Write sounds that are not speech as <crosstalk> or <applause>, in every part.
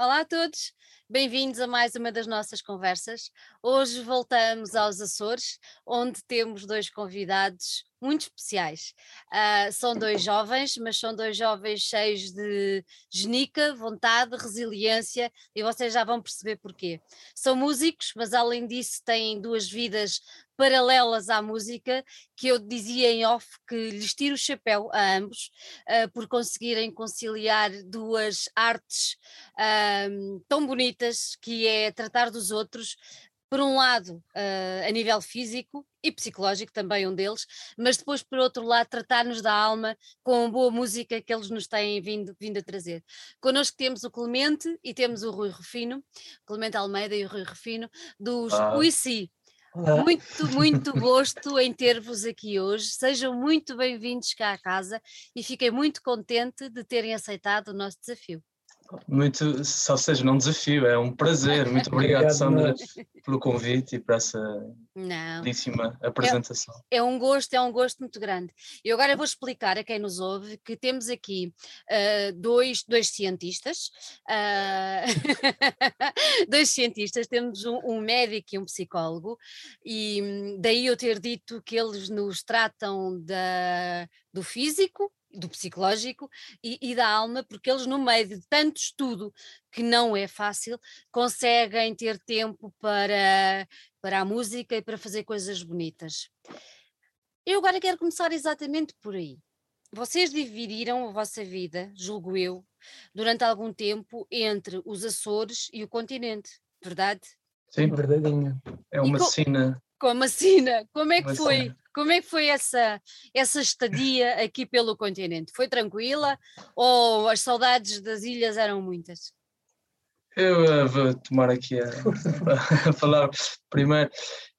Olá a todos, bem-vindos a mais uma das nossas conversas. Hoje voltamos aos Açores, onde temos dois convidados muito especiais. Uh, são dois jovens, mas são dois jovens cheios de genica, vontade, resiliência, e vocês já vão perceber porquê. São músicos, mas além disso têm duas vidas paralelas à música, que eu dizia em off que lhes tiro o chapéu a ambos uh, por conseguirem conciliar duas artes uh, tão bonitas, que é tratar dos outros, por um lado, uh, a nível físico e psicológico, também um deles, mas depois, por outro lado, tratar-nos da alma com a boa música que eles nos têm vindo, vindo a trazer. Connosco temos o Clemente e temos o Rui Rufino, Clemente Almeida e o Rui Rufino, dos ah. UICI. Muito, muito <laughs> gosto em ter-vos aqui hoje. Sejam muito bem-vindos cá à casa e fiquei muito contente de terem aceitado o nosso desafio. Muito, só seja, não desafio, é um prazer. Muito obrigado, Sandra, pelo convite e por essa não. belíssima apresentação. É, é, um gosto, é um gosto muito grande. E agora vou explicar a quem nos ouve que temos aqui uh, dois, dois cientistas, uh, <laughs> dois cientistas, temos um, um, médico e um psicólogo, e hum, daí eu ter dito que eles nos tratam da, do físico do psicológico e, e, da alma, porque eles, no meio de tanto estudo que não é fácil, conseguem ter tempo para, para a música e para fazer coisas bonitas. Eu agora quero começar exatamente por aí. Vocês dividiram a vossa vida, julgo eu, durante algum tempo entre os Açores e o continente, verdade? Sim, verdadeinho. É uma sina. Como a sina. Como é que foi? Como é que foi essa, essa estadia aqui pelo continente? Foi tranquila ou as saudades das ilhas eram muitas? Eu uh, vou tomar aqui a, a <laughs> falar primeiro.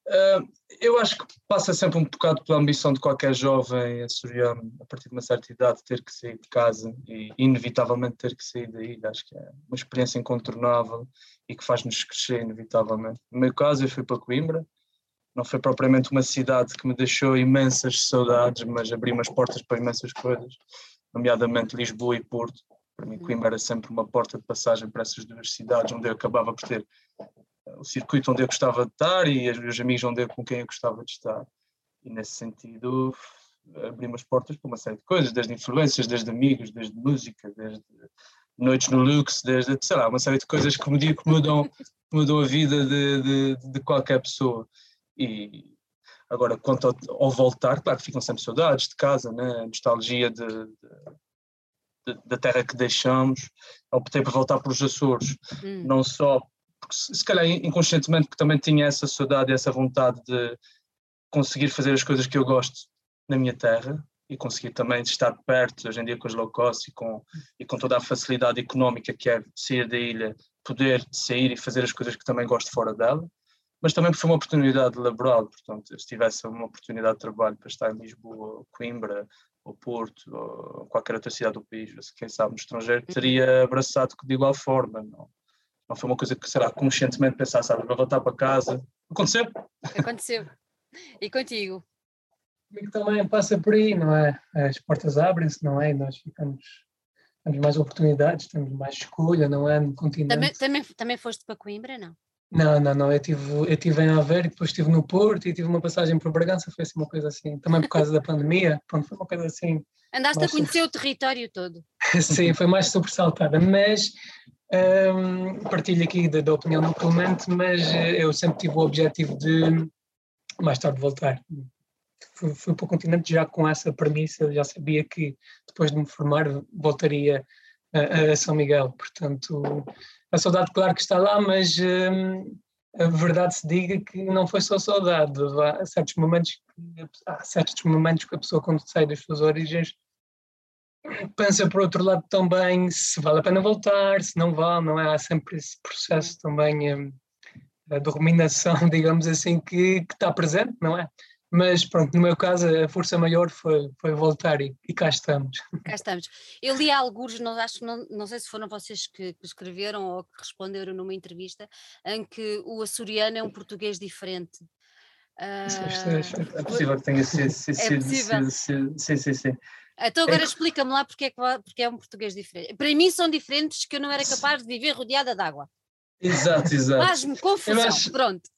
Uh, eu acho que passa sempre um bocado pela ambição de qualquer jovem açoriano, a partir de uma certa idade, ter que sair de casa e inevitavelmente ter que sair da ilha. Acho que é uma experiência incontornável e que faz-nos crescer inevitavelmente. No meu caso, eu fui para Coimbra, não foi propriamente uma cidade que me deixou imensas saudades, mas abriu umas portas para imensas coisas, nomeadamente Lisboa e Porto. Para mim, Coimbra era sempre uma porta de passagem para essas duas cidades, onde eu acabava por ter eh, o circuito onde eu gostava de estar e os amigos onde eu, com quem eu gostava de estar. E nesse sentido, abri umas portas para uma série de coisas, desde influências, desde amigos, desde música, desde noites no Lux, desde, sei lá, uma série de coisas que, me, que mudam, mudam a vida de, de, de qualquer pessoa. E agora, quanto ao, ao, voltar, claro que ficam sempre saudades de casa, né? nostalgia de, de, da terra que deixamos. Optei por voltar para os Açores, hum. não só porque se calhar inconscientemente porque também tinha essa saudade e essa vontade de conseguir fazer as coisas que eu gosto na minha terra e conseguir também estar perto, hoje em dia com as low cost e com, e com toda a facilidade económica que é sair da ilha, poder sair e fazer as coisas que também gosto fora dela mas também foi uma oportunidade laboral, portanto, se tivesse uma oportunidade de trabalho para estar em Lisboa, Coimbra, ou Porto, ou qualquer outra cidade do país, quem sabe no estrangeiro, teria abraçado de igual forma, não, não foi uma coisa que, será, conscientemente pensar, sabe, vou voltar para casa. Aconteceu? Aconteceu. E contigo? Comigo também passa por aí, não é? As portas abrem-se, não é? E nós ficamos temos mais oportunidades, temos mais escolha, não é? No continente. Também, também, também foste para Coimbra, não? Não, não, não. Eu tive, eu tive em Aveiro, depois estive no Porto e tive uma passagem por Bragança. Foi assim uma coisa assim, também por causa da pandemia. <laughs> Pronto, foi uma coisa assim. Andaste a conhecer sobre... o território todo. <laughs> Sim, foi mais sobressaltada. Mas um, partilho aqui da, da, opinião do Clemente, mas eh, eu sempre tive o objetivo de mais tarde voltar. Fui, fui para o continente já com essa premissa, já sabia que depois de me formar voltaria a, a São Miguel. Portanto a saudade, claro que está lá, mas hum, a verdade se diga que não foi só saudade. Há certos momentos, há certos momentos que a pessoa, quando sai das suas origens, pensa por outro lado também se vale a pena voltar, se não vale, não é? Há sempre esse processo também hum, de ruminação, <laughs> digamos assim, que, que está presente, não é? Mas pronto, no meu caso a força maior foi, foi voltar e, e cá estamos. Cá estamos. Eu li alguns, não, acho, não, não sei se foram vocês que, que, escreveram ou que responderam numa entrevista, em que o açoriano é um português diferente. Uh, é possível que tenha sido. Sim, é sido, sim, sim, sim. Então agora é... explica-me lá porque é, que, porque é um português diferente. Para mim são diferentes que eu não era capaz de viver rodeada de água. Exato, exato. Faz-me confusão, acho... pronto.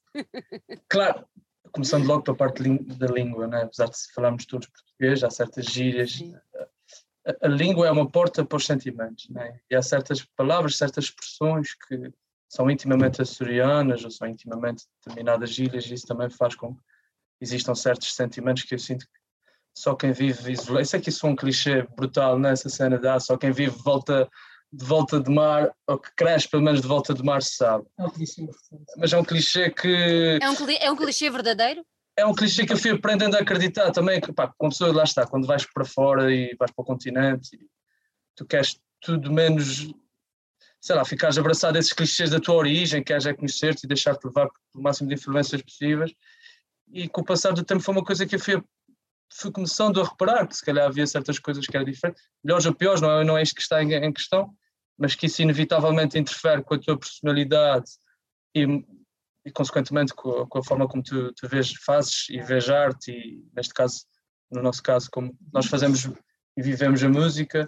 Claro, começando logo pela parte da língua, né? apesar de falarmos todos português, há certas gírias. A, a, língua é uma porta para os sentimentos, né? e há certas palavras, certas expressões que são intimamente açorianas ou são intimamente determinadas gírias, e isso também faz com que existam certos sentimentos que eu sinto que só quem vive isolado. Isso aqui é, é um clichê brutal nessa cena de ah, só quem vive volta de volta de mar, ou que cresce pelo menos de volta de mar, sabe. É um clichê. Mas é um clichê que. É um, é um clichê verdadeiro? É um clichê que eu fui aprendendo a acreditar também, que pá, a pessoa lá está, quando vais para fora e vais para o continente, tu queres tudo menos, sei lá, ficares abraçado a esses clichês da tua origem, queres é conhecer-te e deixar-te levar pelo máximo de influências possíveis. E com o passar do tempo foi uma coisa que eu fui, fui começando a reparar, que se calhar havia certas coisas que eram diferentes, melhores ou piores, não é, não é isto que está em, em questão, mas que isso inevitavelmente interfere com a tua personalidade e, e consequentemente com a, com a, forma como tu, tu vês, fazes e vês arte e neste caso, no nosso caso, como nós fazemos e vivemos a música,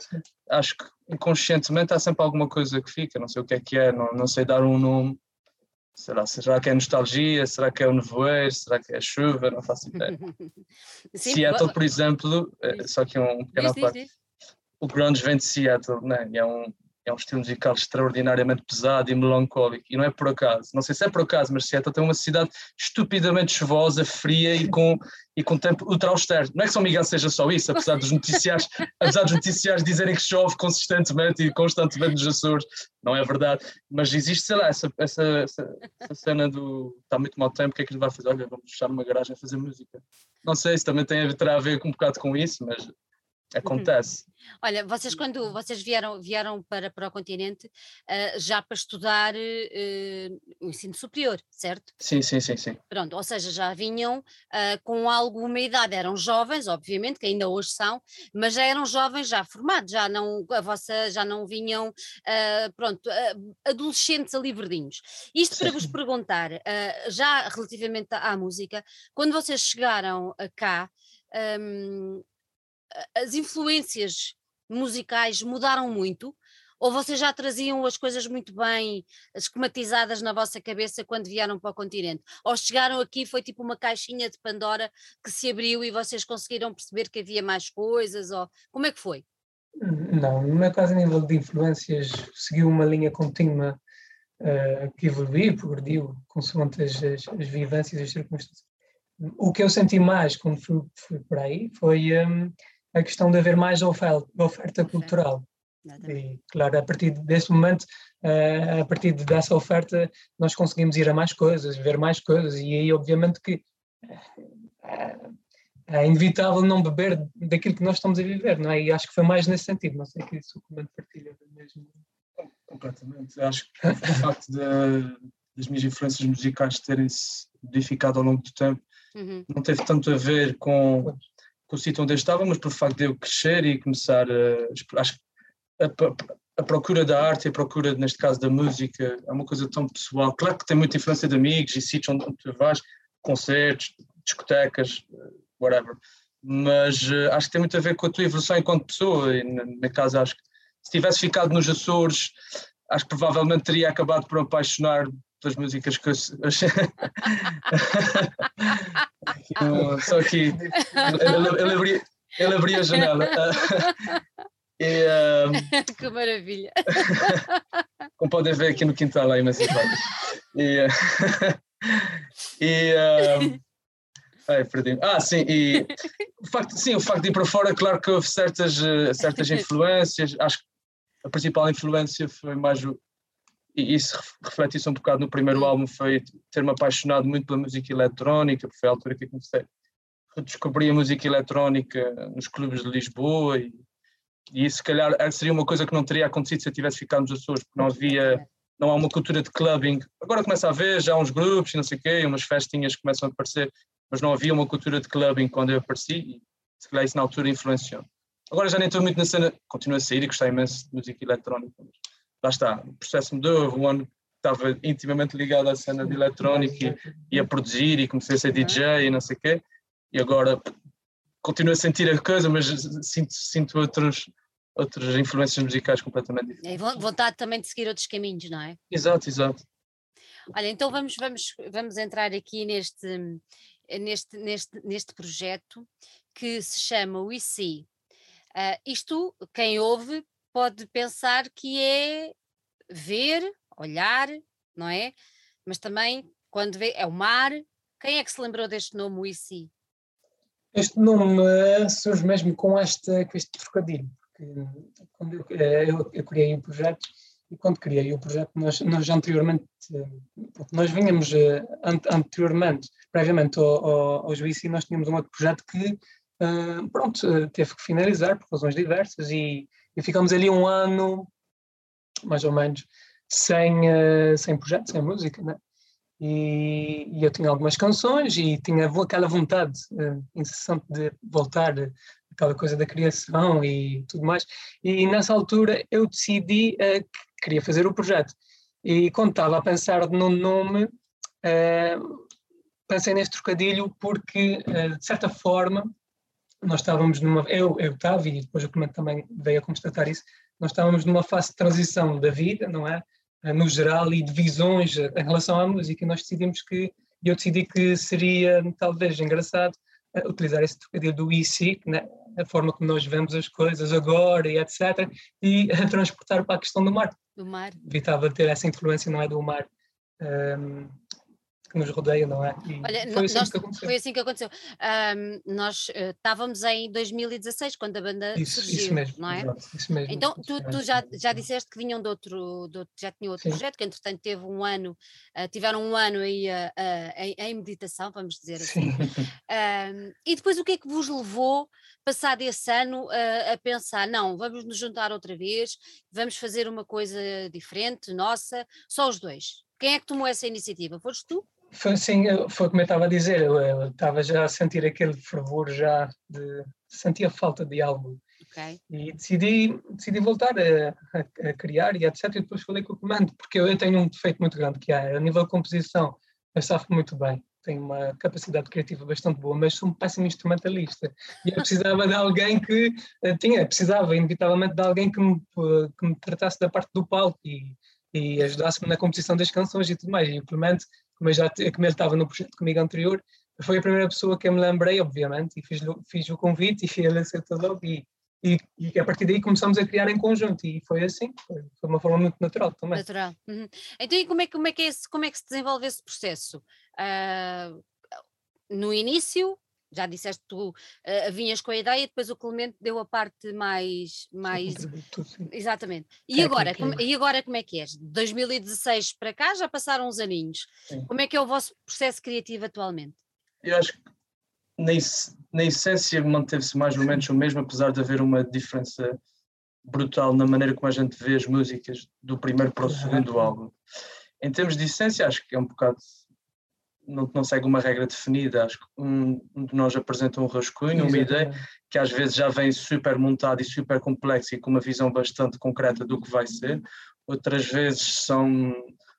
acho que inconscientemente há sempre alguma coisa que fica, não sei o que é que é, não, não sei dar um nome, será, será que é nostalgia, será que é o nevoeiro, será que é chuva, não faço ideia. <laughs> Sim, Seattle, por exemplo, é, só que um pequeno parte, o grunge vem de Seattle, né? é um, é um estilo musical extraordinariamente pesado e melancólico, e não é por acaso, não sei se é por acaso, mas Seattle tem uma cidade estupidamente chuvosa, fria e com, e com tempo ultra austero. Não é que São Miguel seja só isso, apesar dos noticiários, <laughs> apesar dos noticiários dizerem que chove consistentemente e constantemente nos Açores, não é verdade, mas existe, sei lá, essa, essa, essa, essa cena do está muito mau tempo, o que é que ele vai fazer? Olha, vamos fechar uma garagem a fazer música. Não sei se também tem, terá a ver com um bocado com isso, mas Acontece. Olha, vocês quando vocês vieram, vieram para, para o continente uh, já para estudar uh, o ensino superior, certo? Sim, sim, sim, sim. Pronto, ou seja, já vinham uh, com alguma idade, eram jovens, obviamente, que ainda hoje são, mas já eram jovens já formados, já não, a vossa, já não vinham, pronto, adolescentes ali verdinhos. Isto sim. para vos perguntar, já relativamente à, à música, quando vocês chegaram cá, um, as influências musicais mudaram muito? Ou vocês já traziam as coisas muito bem esquematizadas na vossa cabeça quando vieram para o continente? Ou chegaram aqui foi tipo uma caixinha de Pandora que se abriu e vocês conseguiram perceber que havia mais coisas? Ou como é que foi? Não, no meu caso, a nível de influências, seguiu uma linha contínua uh, que evoluiu, progrediu, consoante as, as, as vivências e as circunstâncias. O que eu senti mais quando fui, fui por aí foi um, a questão de haver mais oferta, oferta cultural. E, claro, a partir desse momento, uh, a partir dessa oferta, nós conseguimos ir a mais coisas, ver mais coisas, e aí, obviamente, que uh, é inevitável não beber daquilo que nós estamos a viver, não é? E acho que foi mais nesse sentido, não sei que isso o comando partilha mesmo. Completamente. Acho que o facto de, das minhas influências musicais terem-se modificado ao longo do tempo uhum. não teve tanto a ver com com o sítio onde eu estava, mas por facto de eu crescer e começar a. Acho a, a, procura da arte e a procura, neste caso, da música é uma coisa tão pessoal. Claro que tem muita influência de amigos e sítios onde, tu vais, concertos, discotecas, whatever. Mas uh, acho que tem muito a ver com a tua evolução enquanto pessoa. E, na minha casa, acho que se tivesse ficado nos Açores, acho que provavelmente teria acabado por apaixonar pelas músicas que eu. <laughs> só que ele, ele, abria, ele abria a janela. <laughs> E, <laughs> que maravilha! Como podem ver aqui no quintal há imensas vagas. E, e um, ai, perdi Ah, sim, e o facto, sim, o facto de ir para fora, claro que houve certas, certas influências. Acho que a principal influência foi mais o, e isso reflete-se um bocado no primeiro álbum, foi ter-me apaixonado muito pela música eletrónica, porque foi a altura que eu comecei a descobrir a música eletrónica nos clubes de Lisboa e, e isso se calhar seria uma coisa que não teria acontecido se eu tivesse ficado nos Açores, porque não havia, não há uma cultura de clubbing. Agora começa a haver, já há uns grupos e não sei o quê, umas festinhas começam a aparecer, mas não havia uma cultura de clubbing quando eu apareci e se calhar isso na altura influenciou. Agora já nem estou muito na cena, continuo a sair e gostei imenso de música eletrónica, mas lá está, o processo mudou, houve um ano estava intimamente ligado à cena de eletrónica e, e a produzir e comecei a ser DJ e não sei o quê. E agora continuo a sentir a coisa, mas sinto, sinto outros, outras influências musicais completamente diferentes. É vontade também de seguir outros caminhos, não é? Exato, exato. Olha, então vamos, vamos, vamos entrar aqui neste, neste, neste, neste projeto que se chama We See. Uh, isto, quem ouve, pode pensar que é ver, olhar, não é? Mas também, quando vê, é o mar. Quem é que se lembrou deste nome, See? Este nome surge mesmo com, este, com este trocadilho, porque quando eu, eh, eu, eu criei o projeto, e quando criei o projeto, nós, nós anteriormente, nós vinhamos eh, anteriormente, previamente ao, ao, ao Juízo, nós tínhamos um outro projeto que, pronto, teve que finalizar por razões diversas e, e ficamos ali um ano, mais ou menos, sem, uh, sem projeto, sem música, né? E, e, eu tinha algumas canções e tinha aquela vontade uh, incessante de voltar aquela coisa da criação e tudo mais. E nessa altura eu decidi uh, que queria fazer o projeto. E quando estava a pensar no nome, pensei neste trocadilho porque, de certa forma, nós estávamos numa. Eu, eu estava, e depois o Clemente também veio a constatar isso, nós estávamos numa fase de transição da vida, não é? Eh, no geral e de visões em relação à música. E nós decidimos que, eu decidi que seria talvez engraçado uh, utilizar esse trocadilho do IC, né, a forma como nós vemos as coisas agora e etc., e transportar para a questão do mar. Do mar. Evitava ter essa influência, não é, do mar. Um, ehm, que nos rodeia, não é? Olha, foi, assim nós, que aconteceu. foi assim que aconteceu. Um, nós uh, estávamos em 2016, quando a banda isso, surgiu, isso mesmo, não é? Exato, isso mesmo. Então, tu, tu já, já disseste que vinham de outro, de outro já tinham outro Sim. projeto, que entretanto teve um ano, uh, tiveram um ano aí uh, em, em, meditação, vamos dizer assim. Um, e depois o que é que vos levou, passado esse ano, a pensar, não, vamos nos juntar outra vez, vamos fazer uma coisa diferente, nossa, só os dois? Quem é que tomou essa iniciativa? Foste tu? Foi foi como eu estava a dizer, eu, eu estava já a sentir aquele fervor já de sentia falta de algo. Okay. E decidi, decidi voltar a, a, a, criar e etc. E depois falei com o comando, porque eu, eu tenho um defeito muito grande que é a nível de composição, eu safo muito bem, tenho uma capacidade criativa bastante boa, mas sou um péssimo instrumentalista. E eu precisava de alguém que uh, tinha, precisava inevitavelmente de alguém que me, que me tratasse da parte do palco e, e ajudasse-me na composição das canções e tudo mais. E o Clemente como, já, como ele estava no projeto comigo anterior, foi a primeira pessoa que eu me lembrei, obviamente, e fiz, fiz o convite e <laughs> ele aceitou logo e, e, e, a partir daí começamos a criar em conjunto e foi assim, foi, foi uma forma muito natural também. Natural. Uhum. Então e como é, como, é que é esse, como é que se desenvolve esse processo? Uh, no início já disseste tu uh, vinhas com a ideia e depois o Clemente deu a parte mais mais exatamente. E é agora como, e agora como é que és? 2016 para cá já passaram uns aninhos. Sim. como é que é o vosso processo criativo atualmente? Eu acho que na, na essência manteve-se mais ou menos o mesmo apesar de haver uma diferença brutal na maneira como a gente vê as músicas do primeiro para o segundo álbum. Em termos de essência acho que é um bocado não, não segue uma regra definida. Acho que um, de nós apresenta um rascunho, uma ideia que às vezes já vem super montada e super complexa e com uma visão bastante concreta do que vai ser. Outras vezes são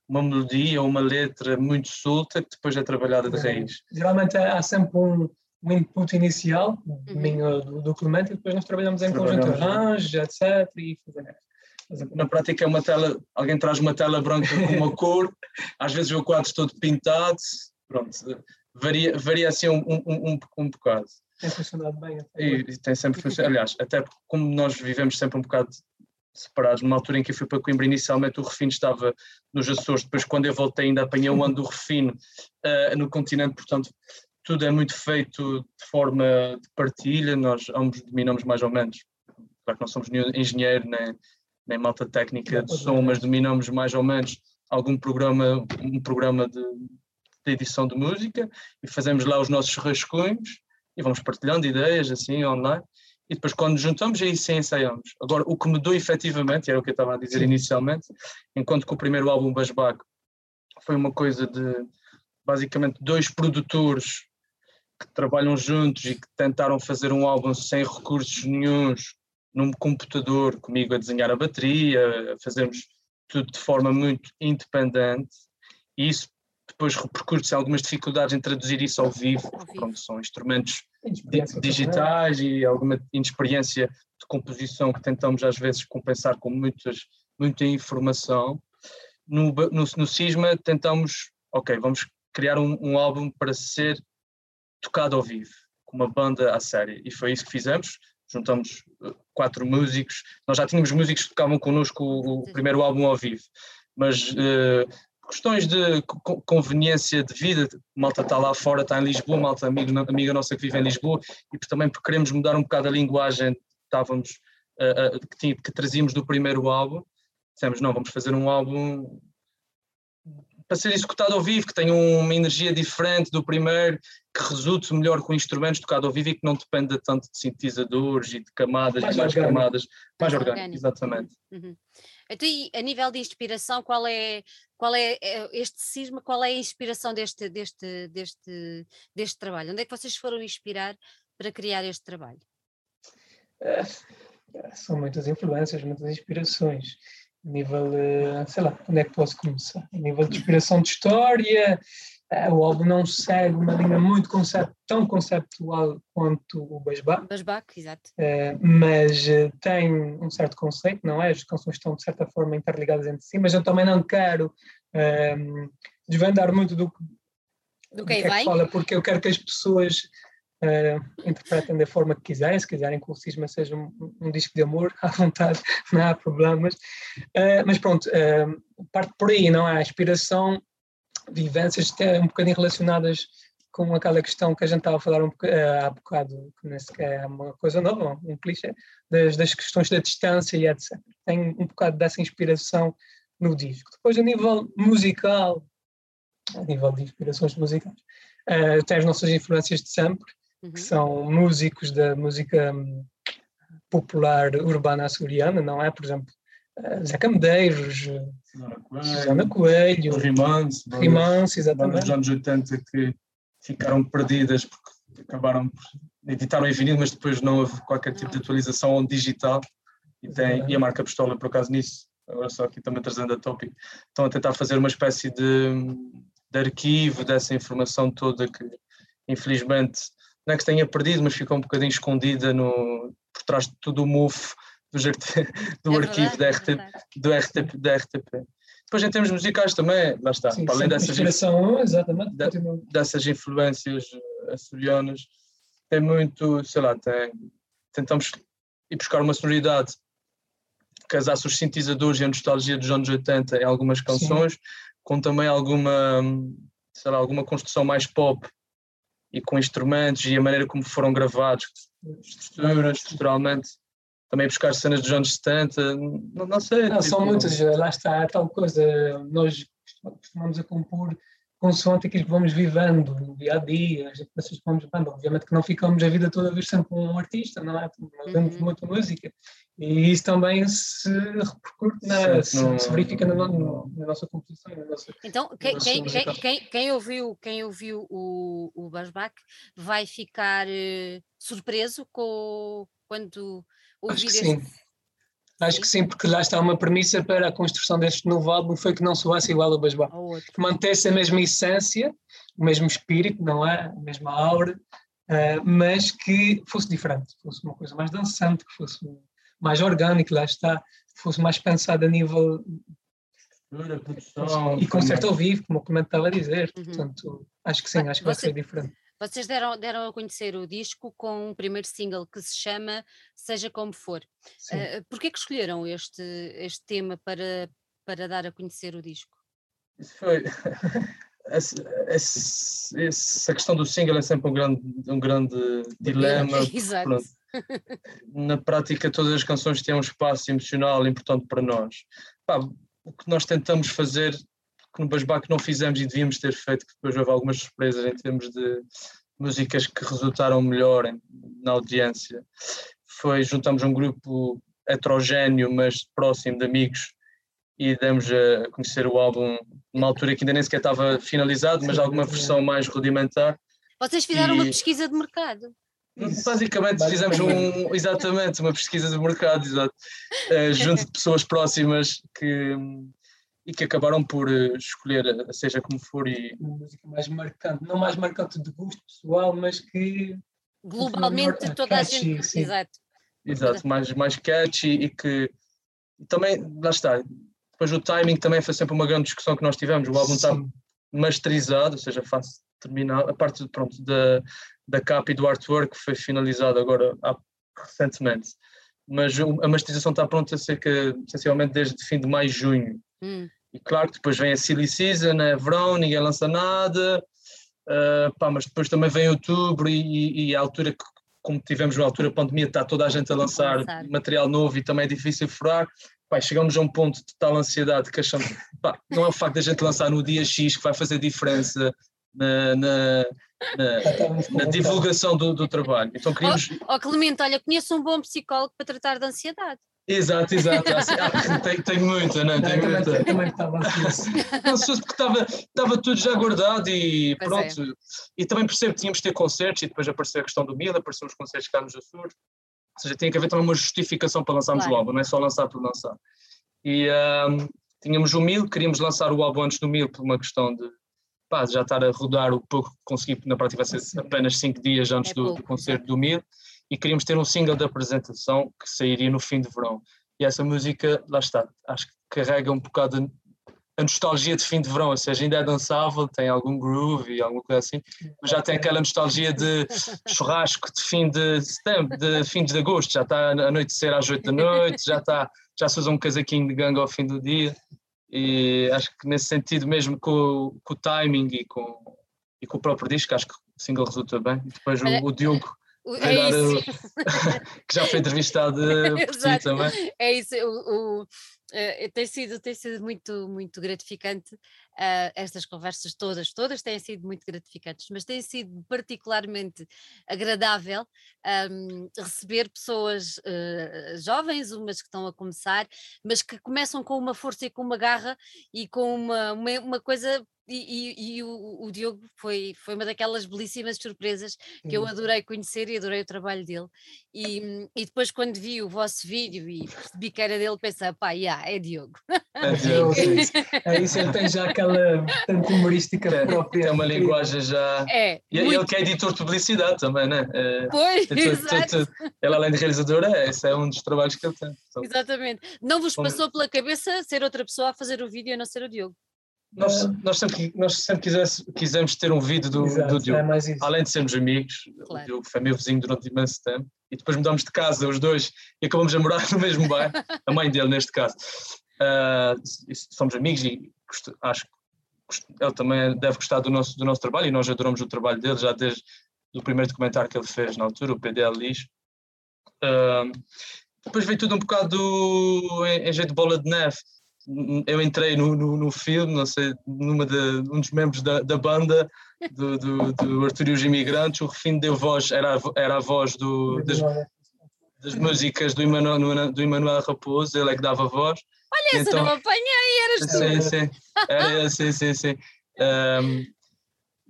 uma melodia ou uma letra muito solta que depois é trabalhada de raiz. Geralmente há sempre um, um input inicial uhum. do, do Clemente e depois nós trabalhamos em trabalhamos conjunto arranjos, etc. E na prática é uma tela, alguém traz uma tela branca com uma cor, às vezes o quadro todo pintado, pronto, varia, varia assim um, um, um, um bocado. Tem funcionado bem. E, e, tem sempre funcionado, aliás, até como nós vivemos sempre um bocado separados, numa altura em que eu fui para Coimbra, inicialmente o refino estava nos Açores, depois quando eu voltei ainda apanhei um ano do refino uh, no continente, portanto tudo é muito feito de forma de partilha, nós ambos dominamos mais ou menos, claro que não somos nenhum engenheiro nem, nem malta técnica de som, mas dominamos mais ou menos algum programa, um programa de, de edição de música e fazemos lá os nossos rascunhos e vamos partilhando ideias assim online e depois quando juntamos aí sim ensaiamos. Agora o que mudou efetivamente, era o que eu estava a dizer sim. inicialmente, enquanto que o primeiro álbum Basbac foi uma coisa de basicamente dois produtores que trabalham juntos e que tentaram fazer um álbum sem recursos nenhums num computador comigo a desenhar a bateria, a fazermos tudo de forma muito independente, e isso depois repercute-se algumas dificuldades em traduzir isso ao vivo, porque quando são instrumentos digitais e alguma inexperiência de composição que tentamos às vezes compensar com muitas, muita informação. No, no, no Cisma tentamos, ok, vamos criar um, um álbum para ser tocado ao vivo, com uma banda à série, e foi isso que fizemos. Juntamos eh, quatro músicos, nós já tínhamos músicos que tocavam connosco o, o primeiro álbum ao vivo, mas uh, questões de conveniência de vida, malta está lá fora, está em Lisboa, malta amiga, amiga nossa que vive em Lisboa, e também porque queremos mudar um bocado a linguagem estávamos, uh, uh, que, que trazíamos do primeiro álbum, dissemos, não, vamos fazer um álbum para ser executado ao vivo, que tenha uma energia diferente do primeiro, que resulte melhor com instrumentos tocados ao vivo e que não dependa tanto de sintetizadores e de camadas mais e mais orgânico. camadas. Mais, orgânico, orgânico, exatamente. Uhum. Então, a nível de inspiração, qual é, qual é, é este cisma, qual é a inspiração deste, deste, deste, deste trabalho? Onde é que vocês foram inspirar para criar este trabalho? É, são muitas influências, muitas inspirações. A nível, eh, sei lá, onde é que posso começar? A nível de inspiração de história, é, o álbum não segue uma linha muito concept, tão conceptual quanto o Basbac. Basbac, exato. É, mas eh, tem um certo conceito, não é? As canções estão de certa forma interligadas entre si, mas eu também não quero um, ehm, desvendar muito do, do, do que, é que fala, porque eu quero que as pessoas uh, interpretem da forma que quiserem, se quiserem que o Cisma seja um, um, disco de amor, <laughs> à vontade, não há problemas. Uh, mas pronto, uh, parte por aí, não é? A inspiração vivências até um bocadinho relacionadas com aquela questão que a gente estava a falar um uh, há bocado, que nem sequer é uma coisa nova, um clichê, das, das questões da distância e etc. Tem um bocado dessa inspiração no disco. Depois, a nível musical, a nível de inspirações musicais, uh, tem as nossas influências de sempre, uhum. que são músicos da música hum, popular urbana açoriana, não é? Por exemplo, Zé Camedeiros, Susana Coelho, Rimance, Rimance, exatamente. Anos 80 que ficaram perdidas porque acabaram por editaram em vinil, mas depois não houve qualquer tipo de atualização digital. E, tem, e a marca Pistola, por acaso, nisso, agora só aqui também trazendo a topic, estão a tentar fazer uma espécie de, de arquivo dessa informação toda que, infelizmente, não é que tenha perdido, mas ficou um bocadinho escondida no, por trás de todo o mofo do, <laughs> do é arquivo da, RTP, é do RTP, da RTP. Depois em termos musicais também, lá está, Sim, além dessas, exatamente, dessas influências açorianas, tem muito, sei lá, tem, tentamos ir buscar uma sonoridade que casasse os sintetizadores e a nostalgia dos anos 80 em algumas canções, Sim. com também alguma, sei lá, alguma construção mais pop e com instrumentos e a maneira como foram gravados, estruturas, estruturalmente também buscar cenas dos anos 70, não, não sei. Não, tipo, são muitas, lá está, tal coisa, nós costumamos a compor consoante aquilo que vamos vivendo no dia a dia, as informações que vamos vivendo. Obviamente que não ficamos a vida toda a ver sempre com um artista, não é? Nós vemos uhum. muita música e isso também se repercute, na, se, no, se, verifica na, no, na, nossa composição. Na nossa, então, quem, quem, quem, quem, ouviu, quem ouviu o, o Basbac vai ficar uh, surpreso com, quando Acho que sim. Acho que sim, porque lá está uma premissa para a construção deste novo álbum foi que não soasse igual ao Basbá. Que mantesse a mesma essência, o mesmo espírito, não é? A mesma aura, uh, mas que fosse diferente, fosse uma coisa mais dançante, que fosse mais orgânico, lá está, que fosse mais pensado a nível e concerto ao vivo, como o Clemente estava a dizer. Uhum. Portanto, acho que sim, acho que vai ser diferente. Vocês deram, deram a conhecer o disco com um primeiro single que se chama Seja Como For. Uh, Porquê que escolheram este, este tema para, para dar a conhecer o disco? Isso foi. <laughs> essa, essa, questão do single é sempre um grande, um grande dilema. <laughs> Exato. Na prática, todas as canções têm um espaço emocional importante para nós. Pá, o que nós tentamos fazer que no Basbac não fizemos e devíamos ter feito, que depois houve algumas surpresas em termos de músicas que resultaram melhor em, na audiência. Foi, juntamos um grupo heterogéneo, mas próximo de amigos, e demos a conhecer o álbum numa altura que ainda nem sequer estava finalizado, mas alguma versão mais rudimentar. Vocês fizeram e... uma pesquisa de mercado? Basicamente fizemos um, exatamente uma pesquisa de mercado, exato, uh, junto de pessoas próximas que, e que acabaram por uh, escolher, seja como for. E... Uma música mais marcante, não mais marcante de gosto pessoal, mas que. Globalmente toda catchy, a gente. Sim. Exato. Exato, mais, mais catchy e que também, lá está, depois o timing também foi sempre uma grande discussão que nós tivemos. O álbum está masterizado, ou seja, faz terminar a parte pronto, da, da capa e do artwork foi finalizado agora há, recentemente. Mas a masterização está pronta cerca, essencialmente desde fim de maio, junho. Hum. E claro que depois vem a Silly Season, é verão, ninguém lança nada, uh, pá, mas depois também vem outubro e, e, a altura que, como tivemos na altura da pandemia, está toda a gente a lançar material novo e também é difícil furar. Pá, chegamos a um ponto de tal ansiedade que achamos, pá, não é o facto da gente lançar no dia X que vai fazer diferença na, na, na, na divulgação do, do, trabalho. Então queríamos. Oh, oh, Clemente, olha, conheço um bom psicólogo para tratar de ansiedade. Exato, exato. Ah, tenho, tenho muita, não, tenho muita. Também estava ansioso. porque estava, estava tudo já guardado e pois pronto. É. E também percebo que tínhamos de ter concertos e depois apareceu a questão do Mil, apareceram os concertos cá nos Açores. Ou seja, tinha que haver também uma justificação para lançarmos claro. o álbum, não é só lançar por lançar. E um, tínhamos o Mil, queríamos lançar o álbum antes do Mil por uma questão de pá, já estar a rodar o pouco que consegui, na prática vai ser apenas 5 dias antes é do, do, concerto do Mil, e queríamos ter um single de apresentação que sairia no fim de verão. E essa música, lá está, acho que carrega um bocado a nostalgia de fim de verão, ou seja, ainda é dançável, tem algum groove e alguma coisa assim, mas já tem aquela nostalgia de churrasco de fim de setembro, de fim de agosto, já está a anoitecer às 8 da noite, já está, já se usa um casaquinho de gangue ao fim do dia, e acho que nesse sentido mesmo com, com o timing e com, e com o próprio disco, acho que o single resulta bem, e depois o, o Diogo é isso. <laughs> <laughs> que já foi entrevistado <laughs> por ti também. É isso, o, o, Uh, tem, sido, tem sido muito, muito gratificante uh, estas conversas todas, todas têm sido muito gratificantes, mas tem sido particularmente agradável um, receber pessoas uh, jovens, umas que estão a começar, mas que começam com uma força e com uma garra e com uma, uma, uma coisa e, e, e o, o, Diogo foi, foi uma daquelas belíssimas surpresas que eu adorei conhecer e adorei o trabalho dele. E, e depois, quando vi o vosso vídeo e percebi que era dele, pensei, pá, yeah, é Diogo. É <laughs> Diogo, é isso, ele tem já aquela tanto humorística é, própria. Tem uma linguagem já. É. E muito... ele que é editor de publicidade também, né? É, pois, é, exato. Ele, além de realizador, é, esse é um dos trabalhos que ele tem. Então, Exatamente. Não vos passou pela cabeça ser outra pessoa a fazer o vídeo e não ser o Diogo? Nós, nós, sempre, nós sempre quisesse, quisemos ter um vídeo do, Exato, do Diogo, é além de sermos amigos, claro. o Diogo foi meu vizinho durante imenso tempo, e depois mudamos de casa os dois e acabamos a morar <laughs> no mesmo bairro, a mãe dele neste caso. Uh, somos amigos e acho que ele também deve gostar do nosso, do nosso trabalho e nós adoramos o trabalho dele já desde o primeiro documentário que ele fez na altura, o PDL Lixo. Uh, depois veio tudo um bocado do, em, em jeito de bola de neve eu entrei no, no, no, filme, não sei, numa de, um dos membros da, da banda do, do, do Arthur e os Imigrantes, o Refino deu voz, era, era a voz do, das, das músicas do Emanuel, do Emanuel Raposo, ele é que dava voz. Olha, essa então, não apanhei, eras tu. Sim, sim, era, sim, sim, sim. Um,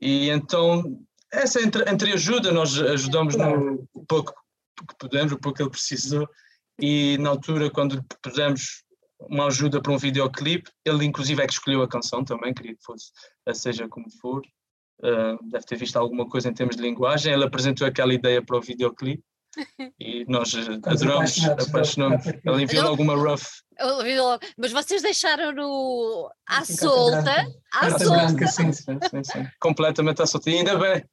e então, essa entre, entre ajuda, nós ajudamos no pouco que podemos, o pouco que ele precisou, e na altura, quando pusemos uma ajuda para um videoclipe. Ele, inclusive, é que escolheu a canção também, queria que fosse Seja Como For. Uh, deve ter visto alguma coisa em termos de linguagem. Ele apresentou aquela ideia para o videoclipe <laughs> e nós adoramos, apaixonamos. Ele enviou alguma rough. Mas vocês deixaram no à solta, à solta. Sim, sim, sim, sim. Completamente à solta. E ainda bem,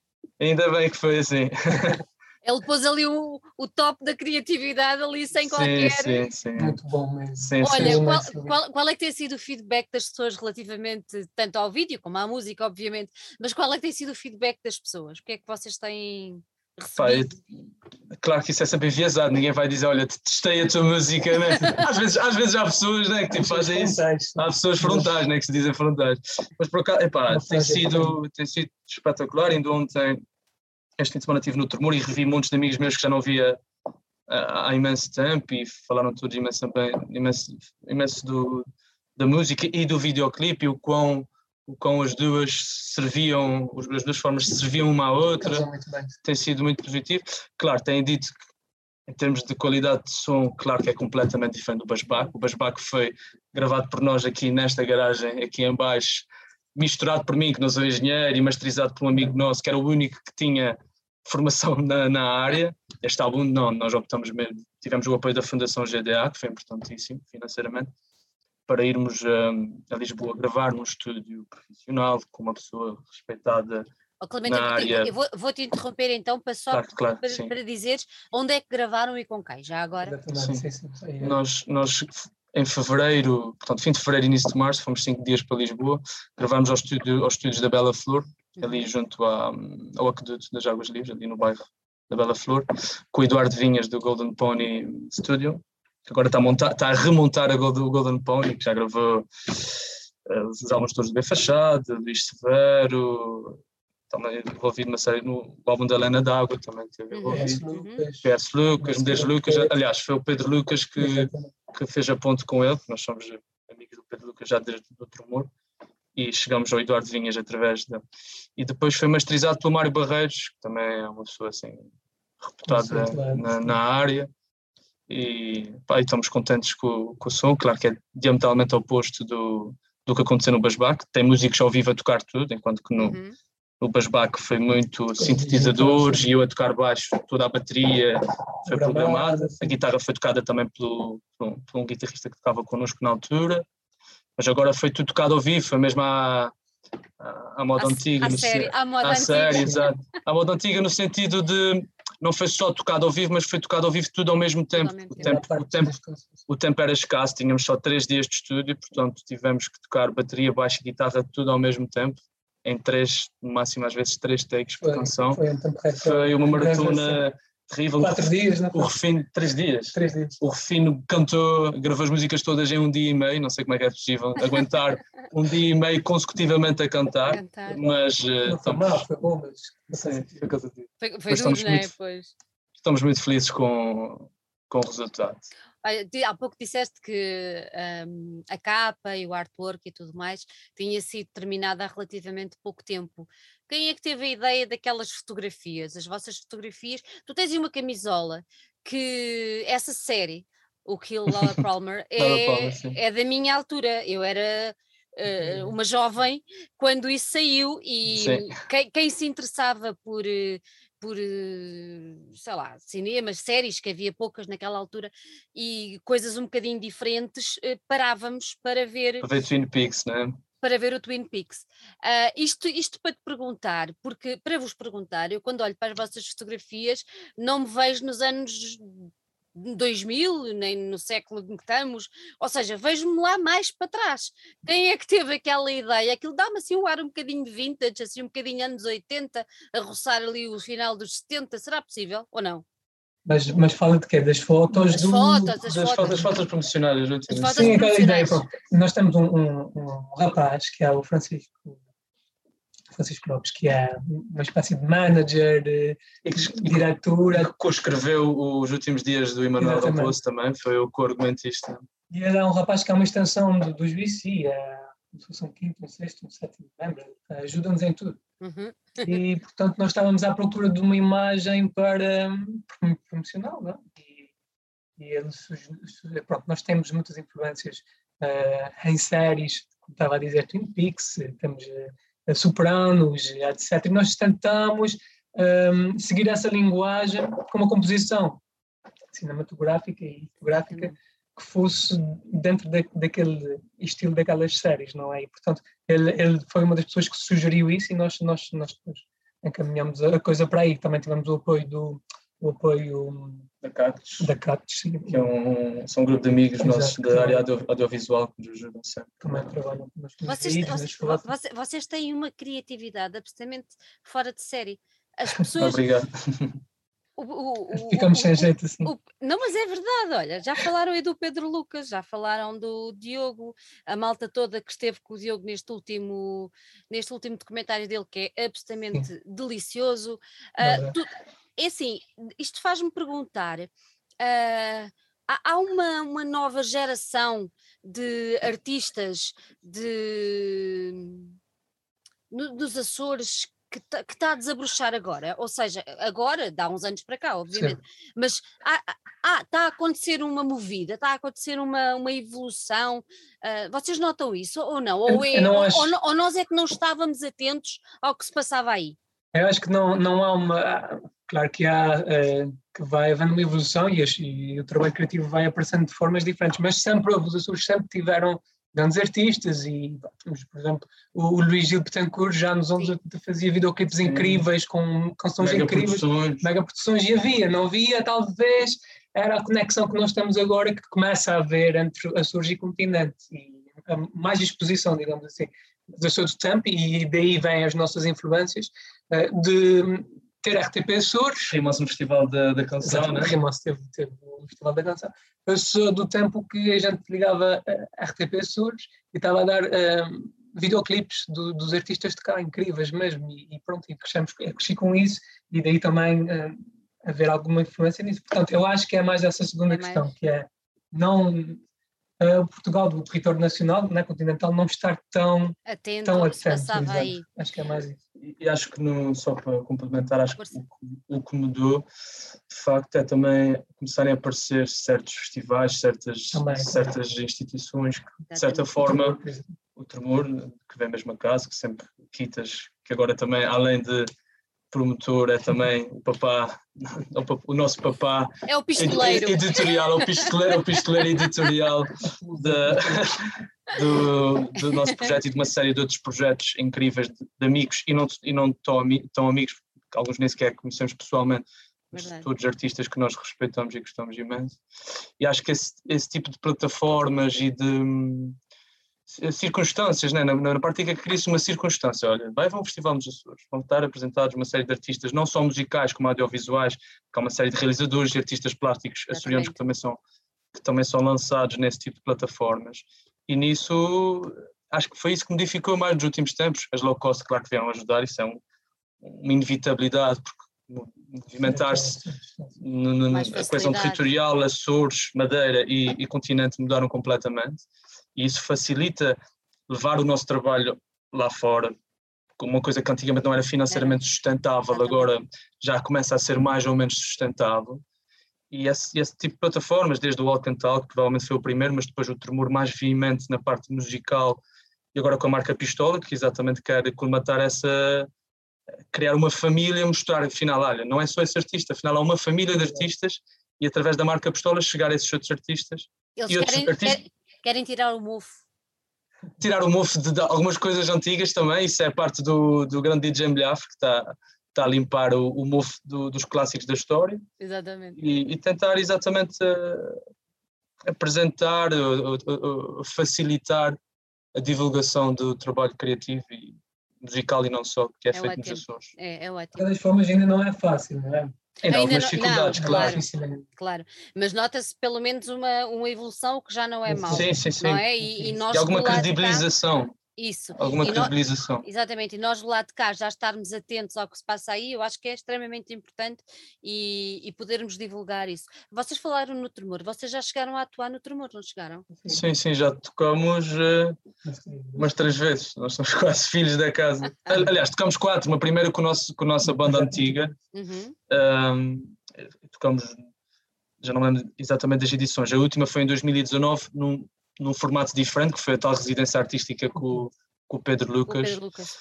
ainda bem que foi assim. <laughs> Ele pôs ali o, o top da criatividade ali sem qualquer. Sim, sim. Muito bom mesmo. Sim, Olha, sim. Qual, qual, qual, é que tem sido o feedback das pessoas relativamente tanto ao vídeo como à música, obviamente, mas qual é que tem sido o feedback das pessoas? O que é que vocês têm recebido? Pá, claro que isso é sempre enviesado, ninguém vai dizer, olha, testei a tua música, né? <laughs> às, vezes, às vezes há pessoas né, que tipo, fazem isso, há pessoas frontais, né, que se dizem frontais, mas por acaso, epá, tem sido, tem sido espetacular, ainda ontem este fim de semana estive no Tremor e revi muitos de amigos meus que já não via há, há imenso tempo e falaram todos imenso, bem, imenso, imenso do, da música e do videoclipe e o quão, o quão as duas serviam, as duas formas serviam uma à outra. Tem sido muito positivo. Claro, têm dito que em termos de qualidade de som, claro que é completamente diferente do Basbac. O Basbac foi gravado por nós aqui nesta garagem, aqui em baixo, misturado por mim, que não sou engenheiro, e masterizado por um amigo nosso, que era o único que tinha formação na, na área. Este álbum, não, nós optamos mesmo, tivemos o apoio da Fundação GDA, que foi importantíssimo financeiramente, para irmos um, a Lisboa gravar num estúdio profissional, com uma pessoa respeitada Oh, Clemente, na área... eu vou, vou, te interromper então para só claro, claro, para, para dizeres onde é que gravaram e com quem, já agora. Sim. Sim, sim, nós, nós em fevereiro, portanto, fim de fevereiro, início de março, fomos cinco dias para Lisboa, gravámos aos, estúdio, aos estúdios da Bela Flor, ali uhum. junto à, ao Aqueduto das Águas Livres, ali no bairro da Bela Flor, com o Eduardo Vinhas do Golden Pony Studio, que agora está a, montar, está a remontar a Golden, Golden Pony, que já gravou uh, os álbuns todos do B Fachada, Luís Severo, também envolvido uma série no álbum da Helena D'Água, também teve uhum. envolvido. PS Lucas, Medeiros Lucas, aliás, foi o Pedro Lucas que, que fez a ponte com ele, nós somos amigos do Pedro Lucas já desde o outro humor, e chegamos ao Eduardo Vinhas através dele. E depois foi masterizado pelo Mário Barreiros, que também é uma pessoa assim reputada na, na área. E, pá, e estamos contentes com, com, o som, claro que é diametralmente oposto do, do que aconteceu no Basbac, tem músicos ao vivo a tocar tudo, enquanto que no, uhum no Basbac foi muito sintetizadores e eu a tocar baixo, toda a bateria foi programada, a guitarra foi tocada também pelo, pelo, pelo um guitarrista que tocava connosco na altura, mas agora foi tudo tocado ao vivo, foi mesmo à, à, moda antiga. À série, à moda à série, exato. À moda antiga no sentido de não foi só tocado ao vivo, mas foi tocado ao vivo tudo ao mesmo tempo. O tempo, o tempo, o tempo era escasso, tínhamos só três dias de estúdio, portanto tivemos que tocar bateria, baixo e guitarra tudo ao mesmo tempo em três, no máximo às vezes três takes por foi, canção. Foi, foi uma maratona terrível. Quatro dias, não O Refino, três dias. Três dias. O Refino cantou, gravou as músicas todas em um dia e meio, não sei como é que é possível aguentar <laughs> um dia e meio consecutivamente a cantar, cantar. mas... Uh, não foi mal, foi bom, mas... Sim, foi. Foi, foi duro, né? Pois. Estamos muito felizes com, com o resultado. Há pouco disseste que um, a capa e o artwork e tudo mais tinha sido terminada há relativamente pouco tempo. Quem é que teve a ideia daquelas fotografias, as vossas fotografias? Tu tens uma camisola que essa série, o Kill Laura <laughs> Palmer, é, Palmer, é da minha altura. Eu era Uh, uma jovem quando isso saiu e quem, quem, se interessava por, por, eh, sei lá, cinemas, séries, que havia poucas naquela altura, e coisas um bocadinho diferentes, eh, parávamos para ver. Para ver Twin Peaks, não é? Para ver o Twin Peaks. Uh, isto, isto para te perguntar, porque para vos perguntar, eu quando olho para as vossas fotografias, não me vejo nos anos 2000, nem no século em que estamos, ou seja, vejo-me lá mais para trás. Quem é que teve aquela ideia? Aquilo dá-me assim um ar um bocadinho vintage, assim um bocadinho anos 80, a roçar ali o final dos 70, será possível ou não? Mas, mas fala de quê? Das fotos? Das do... fotos, das, das fotos. Das fotos promocionais. Sim, aquela ideia. Nós temos um, um, um rapaz, que é o Francisco Francisco Lopes, que é uma espécie de manager, e que, diretora. Que co-escreveu os últimos dias do Emanuel Raposo também, foi o co-argumentista. E ele é um rapaz que é uma extensão do, dos VC, é se fosse um quinto, um sexto, um sétimo membro, ajuda-nos em tudo. Uhum. E, portanto, nós estávamos à procura de uma imagem para promocional, não é? E, e ele, pronto, nós temos muitas influências uh, em séries, como estava a dizer, Twin Peaks, temos uh, sopranos, etc. E nós tentamos um, seguir essa linguagem com uma composição cinematográfica e fotográfica que fosse dentro de, daquele estilo daquelas séries, não é? E, portanto, ele, ele foi uma das pessoas que sugeriu isso e nós, nós, nós encaminhamos a coisa para aí. Também tivemos o apoio do, o apoio da Cactus, da Cactus que é um, são um grupo de amigos Exato, nossos da área audio, audiovisual que nos ajudam sempre. Também trabalham vocês, vocês, vocês, vocês têm uma criatividade absolutamente fora de série. As <laughs> pessoas. Obrigado. <laughs> O, o, o, Ficamos sem jeito assim. não, mas é verdade, olha, já falaram aí do Pedro Lucas, já falaram do Diogo, a malta toda que esteve com o Diogo neste último, neste último documentário dele, que é absolutamente Sim. delicioso. Uh, tu, é assim, isto faz-me perguntar: uh, há, uma, uma nova geração de artistas, de no, dos Açores que está tá a desabrochar agora, ou seja, agora, dá uns anos para cá, obviamente, Sim. mas está a acontecer uma movida, está a acontecer uma, uma evolução, uh, vocês notam isso ou não? Ou, é, não acho... ou, ou, nós é que não estávamos atentos ao que se passava aí? Eu acho que não, não há uma. Claro que há, uh, que vai havendo uma evolução e, e, o trabalho criativo vai aparecendo de formas diferentes, mas sempre os Açores sempre tiveram grandes artistas e, por exemplo, o, Luís Gil Betancourt já nos anos 80 fazia videoclipes incríveis, com canções mega incríveis, produções. mega produções, e havia, não havia, talvez era a conexão que nós temos agora que começa a haver entre Açores e continente, e mais exposição, digamos assim, do seu tempo, e daí vêm as nossas influências, eh, de ter RTP Açores. Rimos no Festival da, da Canção, Exato, né? Rimos teve, teve o Festival da Canção. Eu sou do tempo que a gente ligava a RTP Açores e estava a dar um, ehm, videoclipes do, dos artistas de cá, incríveis mesmo, e, e pronto, e crescemos, cresci com isso, e daí também um, haver alguma influência nisso. Portanto, eu acho que é mais essa segunda é questão, que é não uh, Portugal, do território nacional, né, continental, não estar tão atento, tão atento aí. Acho que é mais isso. E acho que, no, só para complementar, acho que o, o, que mudou, de facto, é também começarem a aparecer certos festivais, certas, também, certas também. instituições que, de certa forma, o Tremor, que vem mesmo a casa, que sempre quitas, que agora também, além de promotor, é também o papá, o nosso papá. É o pistoleiro. Editorial, o pistoleiro, o pistoleiro editorial de, do, do nosso projeto e de uma série de outros projetos incríveis de, de amigos e não, e não tão, tão amigos, alguns nem sequer conhecemos pessoalmente, Verdade. todos artistas que nós respeitamos e gostamos imenso. E acho que esse, esse tipo de plataformas e de circunstâncias, né? na, na prática cria-se uma circunstância, olha, vai haver um festival nos Açores, vão estar apresentados uma série de artistas, não só musicais como audiovisuais, que há uma série de realizadores e artistas plásticos açorianos que também, são, que também são lançados nesse tipo de plataformas, e nisso acho que foi isso que modificou mais nos últimos tempos, as low cost claro que vieram ajudar, isso é um, uma inevitabilidade, porque movimentar-se na coesão territorial, Açores, Madeira e, e continente mudaram completamente, e isso facilita levar o nosso trabalho lá fora, uma coisa que antigamente não era financeiramente sustentável, agora já começa a ser mais ou menos sustentável. E esse, esse tipo de plataformas, desde o Alcantal, que provavelmente foi o primeiro, mas depois o tremor mais veemente na parte musical, e agora com a marca Pistola, que exatamente quer colmatar essa. criar uma família, mostrar, afinal, olha, não é só esse artista, afinal há uma família de artistas, e através da marca Pistola chegar a esses outros artistas. Eles e outros querem, artistas, Querem tirar o mofo. Tirar o mofo de, de, algumas coisas antigas também, isso é parte do, do grande DJ Milhaf, que está, está a limpar o, o mofo do, dos clássicos da história. Exatamente. E, e tentar exatamente uh, apresentar, uh, uh, facilitar a divulgação do trabalho criativo e musical e não só, que é, é feito ótimo. nos Açores. É, é ótimo. De todas formas ainda não é fácil, não é? Ainda há algumas dificuldades, não, claro. Claro, claro. mas nota-se pelo menos uma, uma evolução que já não é mau. Sim, sim, sim. Não é? E, e, nós e alguma credibilização. Isso. Alguma e credibilização. Nós, exatamente, e nós do lado de cá já estarmos atentos ao que se passa aí, eu acho que é extremamente importante e, e podermos divulgar isso. Vocês falaram no Tremor, vocês já chegaram a atuar no Tremor, não chegaram? Sim, sim, já tocamos uh, umas três vezes, nós somos <laughs> quase filhos da casa. Aliás, tocamos quatro, uma primeira com, o nosso, com a nossa banda antiga, uhum. um, tocamos, já não lembro exatamente das edições, a última foi em 2019, num, num formato diferente, que foi a tal residência artística com, com o Pedro Lucas. O Pedro Lucas.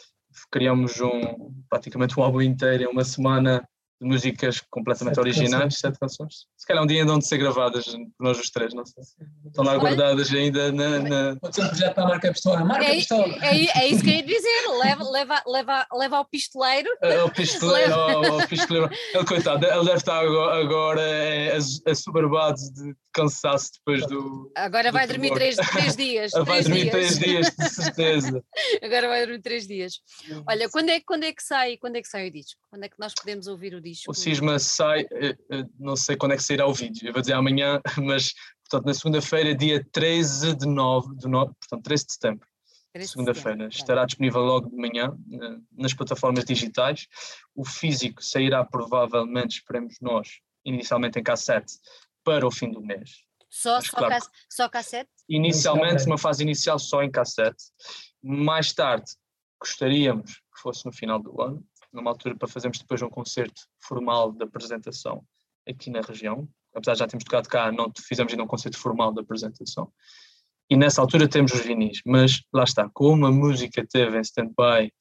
Criamos um, praticamente um álbum inteiro em uma semana músicas completamente sete originais, canções. sete canções. Se calhar um dia ainda de ser gravadas por nós os três, não sei. Estão lá guardadas ainda na. na... Pode ser um projeto para a marca pistola. Marca é, pistola. É, é, isso que eu ia dizer. Leva, leva, leva, leva ao pistoleiro. É, o pistoleiro, leva... pistoleiro. Ele, coitado, ele deve estar agora, agora é, assoberbado de cansaço depois do. Agora do vai dormir três, três dias. <laughs> vai três dormir dias. três dias, de certeza. <laughs> agora vai dormir três dias. Olha, quando é, quando é que sai, quando é que sai o disco? Quando é que nós podemos ouvir o disco? O Cisma sai, eh, eh, não sei quando é que sairá o vídeo, eu vou dizer amanhã, <laughs> mas portanto na segunda-feira, dia 13 de nove, de nove, portanto 13 de setembro. Segunda-feira estará disponível logo de manhã nas plataformas digitais. O físico sairá provavelmente, esperemos nós, inicialmente em cassete para o fim do mês. Só, Mas, só, claro, ca só cassete? Inicialmente, uma fase inicial só em cassete. Mais tarde, gostaríamos que fosse no final do ano, numa altura para fazermos depois um concerto formal de apresentação aqui na região. Apesar de já termos tocado cá, não fizemos ainda um concerto formal de apresentação. E nessa altura temos os vinis, mas lá está, como a música teve em stand-by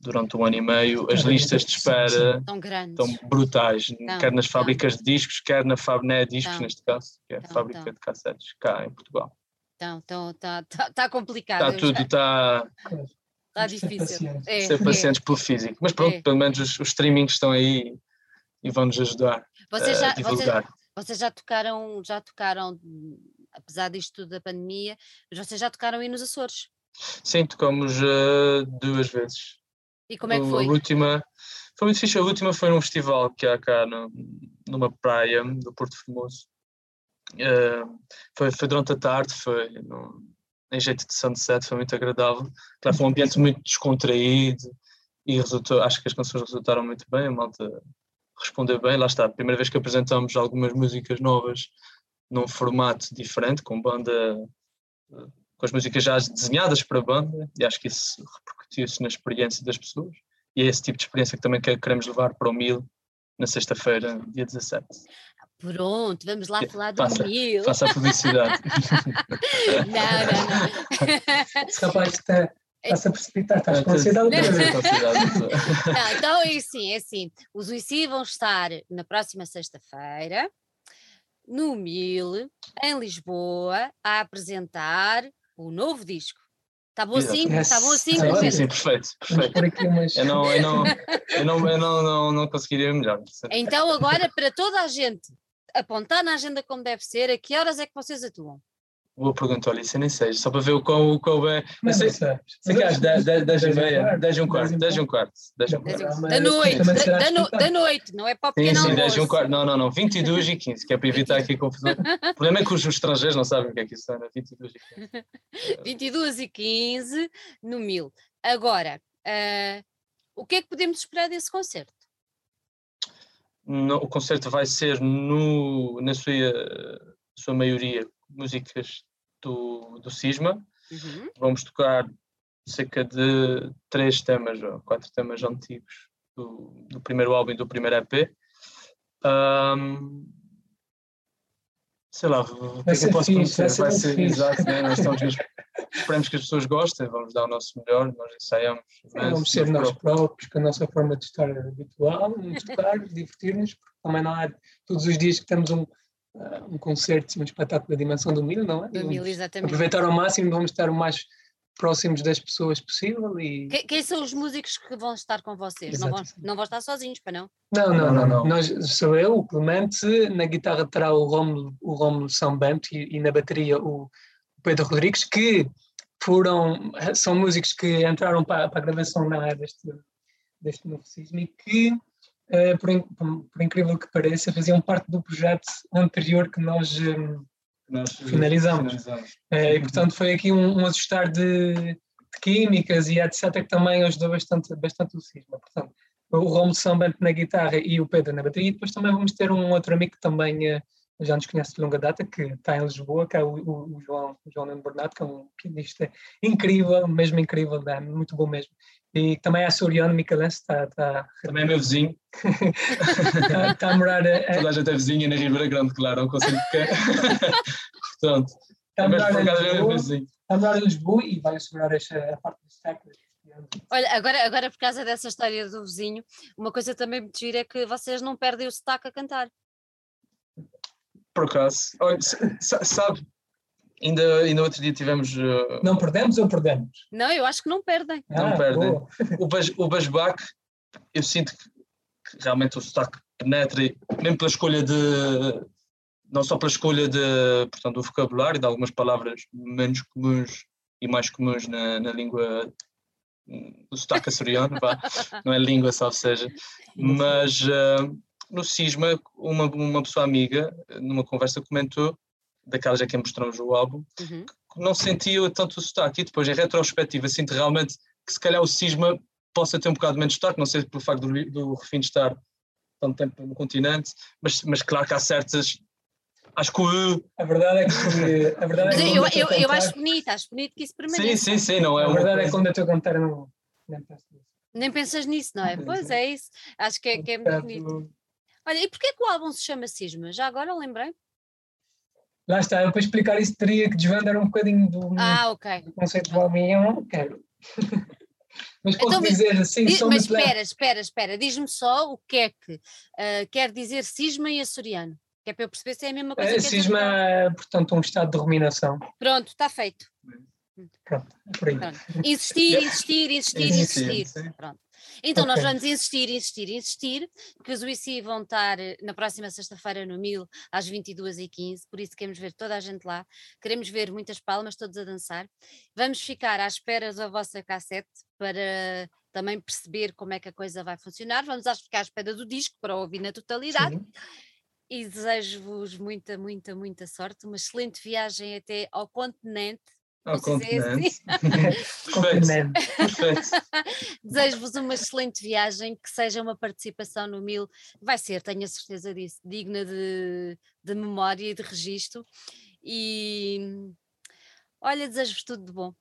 durante um ano e meio, as listas de espera estão brutais, quer nas fábricas de discos, quer na Fabné Discos, neste caso, que é a fábrica de cassetes cá em Portugal. Então, então está tá, tá complicado. Está tudo, está. Está difícil. É, ser pacientes é. pelo físico. Mas pronto, é. pelo menos os, os streamings estão aí e vão-nos ajudar vocês já, a divulgar. Vocês, vocês, já tocaram, já tocaram, apesar disto tudo da pandemia, mas vocês já tocaram aí nos Açores? Sim, tocamos uh, duas vezes. E como é que foi? A última, foi muito fixe. A última foi num festival que há cá no, numa praia do Porto Formoso. Uh, foi, foi durante a tarde, foi no, em jeito de sunset, foi muito agradável. Claro, foi um ambiente muito descontraído e resultou, acho que as canções resultaram muito bem, a malta respondeu bem. Lá está, primeira vez que apresentamos algumas músicas novas num formato diferente, com banda, com as músicas já desenhadas para a banda, e acho que isso repercutiu-se na experiência das pessoas. E é esse tipo de experiência que também queremos levar para o Mil na sexta-feira, dia 17. Pronto, vamos lá falar do faça, mil. Faça a publicidade. <laughs> não, não, não. <laughs> Esse rapaz está, está-se a precipitar, estás com ansiedade <laughs> Não, então é assim, é assim. Os UICI vão estar na próxima sexta-feira, no Mil, em Lisboa, a apresentar o novo disco. Está bom assim? Está bom assim? Sim, sim, perfeito. perfeito. Eu, não, eu, não, eu, não, eu não, não, não conseguiria melhor. Então agora, para toda a gente apontar na agenda como deve ser, a que horas é que vocês atuam? Boa pergunta, olha, isso eu nem sei, só para ver o qual, o qual é. Não sei, sei, sei que às 10 e meia, 10 e um quarto, 10 e um quarto. Da noite, da noite, não é para o pequeno Sim, sim, 10 e um quarto, não, não, não, 22 e 15, que é para evitar aqui a confusão. O problema é que os estrangeiros não sabem o que é que isso é, 22 e 15. 22 e 15 <laughs> no mil. Agora, uh, o que é que podemos esperar desse concerto? No, o concerto vai ser no, na sua, sua maioria músicas do, do Cisma. Uhum. Vamos tocar cerca de três temas, ou quatro temas antigos do, do primeiro álbum e do primeiro EP. Um, sei lá, o que é que eu posso fixe? Vai ser, exato, né? nós estamos, esperamos que as pessoas gostem, vamos dar o nosso melhor, nós ensaiamos. Sim, vamos ser nós próprios, com a nossa forma de estar habitual, vamos tocar, divertir-nos, porque também não há todos os dias que temos um, um concerto, um espetáculo da dimensão do mil, não é? Do mil, exatamente. Aproveitar ao máximo, vamos estar o mais próximos das pessoas possível e... Quem, quem são os músicos que vão estar com vocês? Não vão, não vão estar sozinhos, para não? Não, não, não, não. Nós, sou eu, o Clemente, na guitarra terá o Romulo, o Romulo São Bento e, e, na bateria o Pedro Rodrigues, que foram, são músicos que entraram para, para a gravação na deste, deste novo sismo e que uh, por, por, incrível que pareça, faziam parte do projeto anterior que nós, um, nós finalizamos. finalizamos. Uh, e, portanto, foi aqui um, um ajustar de, de, químicas e etc. que também ajudou bastante, bastante o Cisma. Portanto, o Romulo Sambante na guitarra e o Pedro na bateria. E depois também vamos ter um outro amigo que também uh, já nos conhece de longa data, que está em Lisboa, que é o, o, o João, o João Nuno Bernardo, que é um pianista incrível, mesmo incrível, é muito bom mesmo. E também a Soriano Micalense está, está... Também é meu vizinho. está, está, a morar... A... Toda a gente é vizinha na Ribeira Grande, claro, não consigo ficar. Portanto, está a morar, em Lisboa, está a morar em Lisboa e vai assegurar esta, a parte do stack. Olha, agora, agora por causa dessa história do vizinho, uma coisa também me gira é que vocês não perdem o sotaque a cantar. Por acaso, olha, sabe, Ainda, ainda outro dia tivemos. Uh... Não perdemos ou perdemos? Não, eu acho que não perdem. Não ah, perdem. O, Bas, o Basbac, eu sinto que, que, realmente o sotaque penetra, mesmo pela escolha de. Não só pela escolha de, portanto, do vocabulário, de algumas palavras menos comuns e mais comuns na, na língua do sotaque açoriano, <laughs> não é língua, salvo seja, mas uh, no Cisma, uma, uma pessoa amiga, numa conversa, comentou daquelas a quem mostramos o álbum, uhum. que não sentia tanto o sotaque. E depois, em retrospectiva, sinto realmente que se calhar o cisma possa ter um bocado menos sotaque, não sei pelo facto do, do refim estar tanto tempo no continente, mas, mas claro que há certas. Acho que o. A verdade é que. A verdade é que eu, eu, eu acho bonito, acho bonito que isso permaneça. Sim, sim, sim, não é A verdade é que quando eu estou a cantar, não, nem penso nisso. Nem pensas nisso, não é? Pois Pois é. é isso. Acho que é, que é muito bonito. Olha, e porquê que o álbum se chama Cisma? Já agora lembrei? Lá está, eu para explicar isso teria que desvendar um bocadinho do, Ah, ok. do conceito do e eu não quero. <laughs> mas posso Então, mas- dizer assim, Di- só mas leve. espera, espera, espera. Diz-me só o que é que ah, quer dizer cisma e açoriano. Que é para eu perceber se é a mesma coisa que Cisma é, portanto, um estado de ruminação. Pronto, está feito. Pronto, é por aí. Pronto. Insistir, insistir, insistir, Insistir. Pronto. Então nós Ok. vamos insistir, insistir, insistir, que os UIC vão estar eh, na próxima sexta-feira no Mil, às 22h15, por isso queremos ver toda a gente lá, queremos ver muitas palmas, todos a dançar. Vamos ficar à espera da vossa cassete para também perceber como é que a coisa vai funcionar. Vamos ficar à espera do disco para ouvir na totalidade Sim. e desejo-vos muita, muita, muita sorte, uma excelente viagem até ao continente. Perfeito. <laughs> <laughs> Desejo-vos uma excelente viagem, que seja uma participação no Mil, vai ser, tenho a certeza disso, digna de, de memória e de registro. E olha, desejo-vos tudo de bom.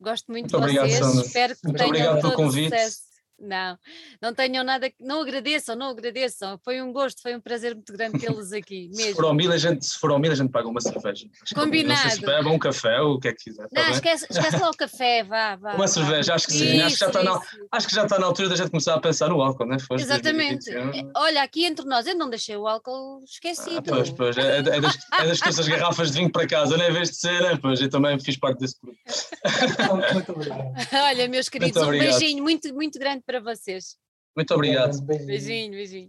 Gosto muito, Muito de obrigado, vocês, Sandra. espero que Muito tenham obrigado pelo todo convite. sucesso. Não, não tenham nada, que- não agradeçam, não agradeçam. Foi um gosto, foi um prazer muito grande tê-los aqui, <laughs> Se mesmo. for, ao mil, a gente, se for ao mil, a gente paga uma cerveja. Acho que Combinado. Não se bebe um café ou o que é que quiser. tá Não, esquece, esquece lá o café, vá, vá. Uma vá. cerveja, acho que sim. Acho que, já Isso, está na, isso. acho que já está na altura da gente começar a pensar no álcool, né? Foste Exatamente. 2021. Olha, aqui entre nós, eu não deixei o álcool esquecido. Ah, pois, pois, é, é das, é das tuas garrafas de vinho para casa, não é? Em vez de ser, né? Pois, eu também fiz parte desse grupo. <laughs> Muito obrigado. Olha, meus queridos, um beijinho muito, muito grande para vocês. Muito obrigado. Beijinho. Beijinho, beijinho.